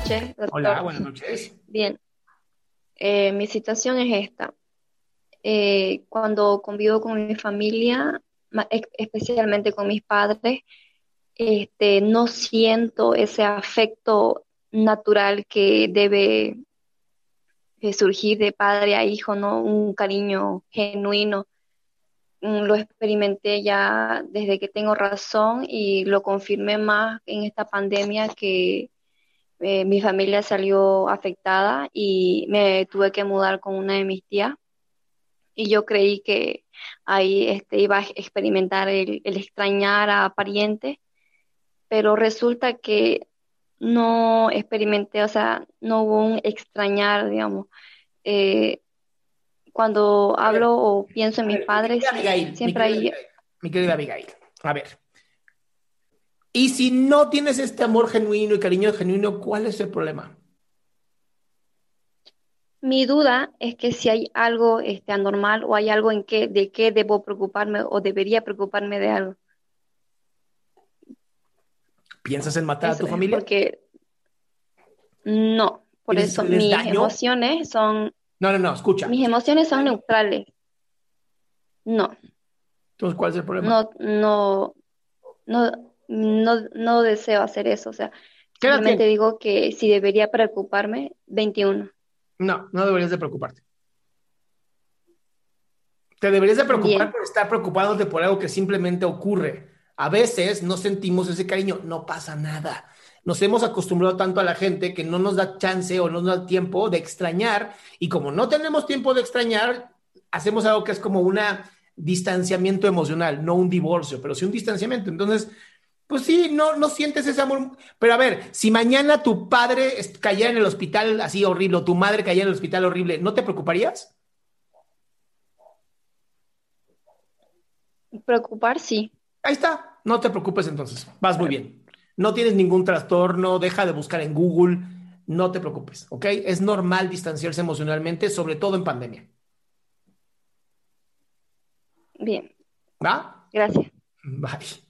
Noches, doctor. Hola, buenas noches. Bien, Eh, mi situación es esta. Eh, cuando convivo con mi familia, especialmente con mis padres, este, no siento ese afecto natural que debe surgir de padre a hijo, ¿no? Un cariño genuino. Mm, Lo experimenté ya desde que tengo razón y lo confirmé más en esta pandemia que eh, mi familia salió afectada y me tuve que mudar con una de mis tías y yo creí que ahí este, iba a experimentar el, el extrañar a parientes, pero resulta que no experimenté, o sea, no hubo un extrañar, digamos. Eh, cuando hablo o pienso en mis Mi padres, Abigail, siempre mi hay... querida mi querida Abigail, a ver. Y si no tienes este amor genuino y cariño genuino, ¿cuál es el problema? Mi duda es que si hay algo este, anormal o hay algo en que, de qué debo preocuparme o debería preocuparme de algo. ¿Piensas en matar a tu familia? porque no, por ¿Quieres eso mis daño? emociones son, No, no, no, escucha. mis emociones son neutrales. No, Entonces, ¿cuál es el problema? no, no, no, no, no deseo hacer eso. O sea, ¿Qué edad simplemente digo que si debería preocuparme, 21. No, no deberías de preocuparte. Te deberías de preocupar Bien. por estar preocupándote por algo que simplemente ocurre. A veces no sentimos ese cariño, no pasa nada. Nos hemos acostumbrado tanto a la gente que no nos da chance o no nos da tiempo de extrañar y como no tenemos tiempo de extrañar, hacemos algo que es como un distanciamiento emocional, no un divorcio, pero sí un distanciamiento. Entonces, pues sí, no, no sientes ese amor. Pero a ver, si mañana tu padre cayera en el hospital así horrible, o tu madre cayera en el hospital horrible, ¿no te preocuparías? Preocupar, sí. Ahí está, no te preocupes entonces, vas muy bien. No tienes ningún trastorno, deja de buscar en Google, no te preocupes, ¿ok? Es normal distanciarse emocionalmente, sobre todo en pandemia, Bien, ¿va? gracias. Bye.